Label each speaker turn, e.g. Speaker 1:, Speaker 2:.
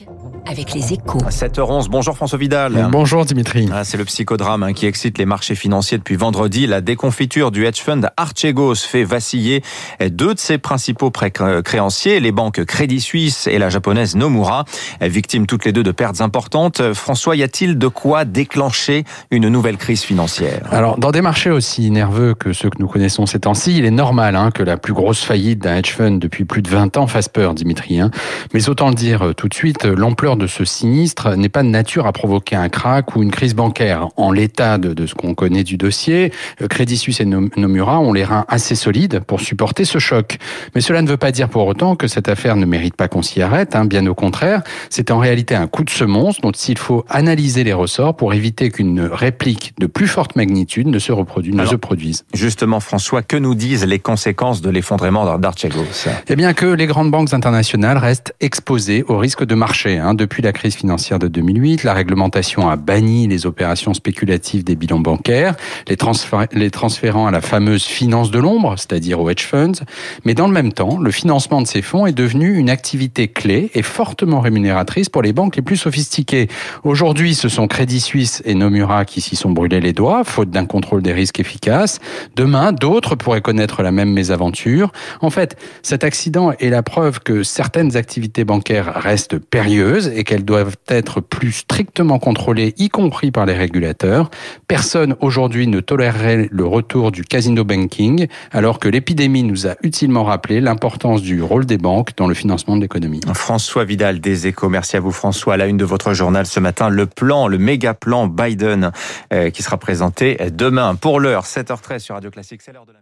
Speaker 1: Classique avec les échos.
Speaker 2: À 7h11, bonjour François Vidal.
Speaker 3: Bonjour Dimitri.
Speaker 2: Ah, c'est le psychodrame hein, qui excite les marchés financiers depuis vendredi. La déconfiture du hedge fund Archegos fait vaciller deux de ses principaux créanciers, les banques Crédit Suisse et la japonaise Nomura, victimes toutes les deux de pertes importantes. François, y a-t-il de quoi déclencher une nouvelle crise financière?
Speaker 3: Alors, dans des marchés aussi nerveux que ceux que nous connaissons ces temps-ci, il est normal hein, que la plus grosse faillite d'un hedge fund depuis plus de 20 ans fasse peur, Dimitri. Hein. Mais autant le dire euh, tout de suite, l'ampleur de ce sinistre n'est pas de nature à provoquer un crack ou une crise bancaire. En l'état de, de ce qu'on connaît du dossier, euh, Crédit Suisse et Nomura ont les reins assez solides pour supporter ce choc. Mais cela ne veut pas dire pour autant que cette affaire ne mérite pas qu'on s'y arrête. Hein. Bien au contraire, c'est en réalité un coup de semonce dont il faut analyser les ressorts pour éviter qu'une réplique de plus forte magnitude ne se reproduise, ne se produise.
Speaker 2: Justement, François, que nous disent les conséquences de l'effondrement d'Archegos
Speaker 3: Eh bien que les grandes banques internationales restent exposées au risque de marché. Hein. Depuis la crise financière de 2008, la réglementation a banni les opérations spéculatives des bilans bancaires, les, transférant à la fameuse finance de l'ombre, c'est-à-dire aux hedge funds. Mais dans le même temps, le financement de ces fonds est devenu une activité clé et fortement rémunératrice pour les banques les plus sophistiquées. Aujourd'hui, ce sont Crédit Suisse et Nomura qui s'y sont brûlés les doigts, faute d'un contrôle des risques efficace. Demain, d'autres pourraient connaître la même mésaventure. En fait, cet accident est la preuve que certaines activités bancaires restent et qu'elles doivent être plus strictement contrôlées, y compris par les régulateurs. Personne aujourd'hui ne tolérerait le retour du casino banking, alors que l'épidémie nous a utilement rappelé l'importance du rôle des banques dans le financement de l'économie.
Speaker 2: François Vidal des Échos, merci à vous François. À la une de votre journal ce matin, le plan, le méga plan Biden euh, qui sera présenté demain. Pour l'heure, 7h13 sur Radio Classique, c'est l'heure de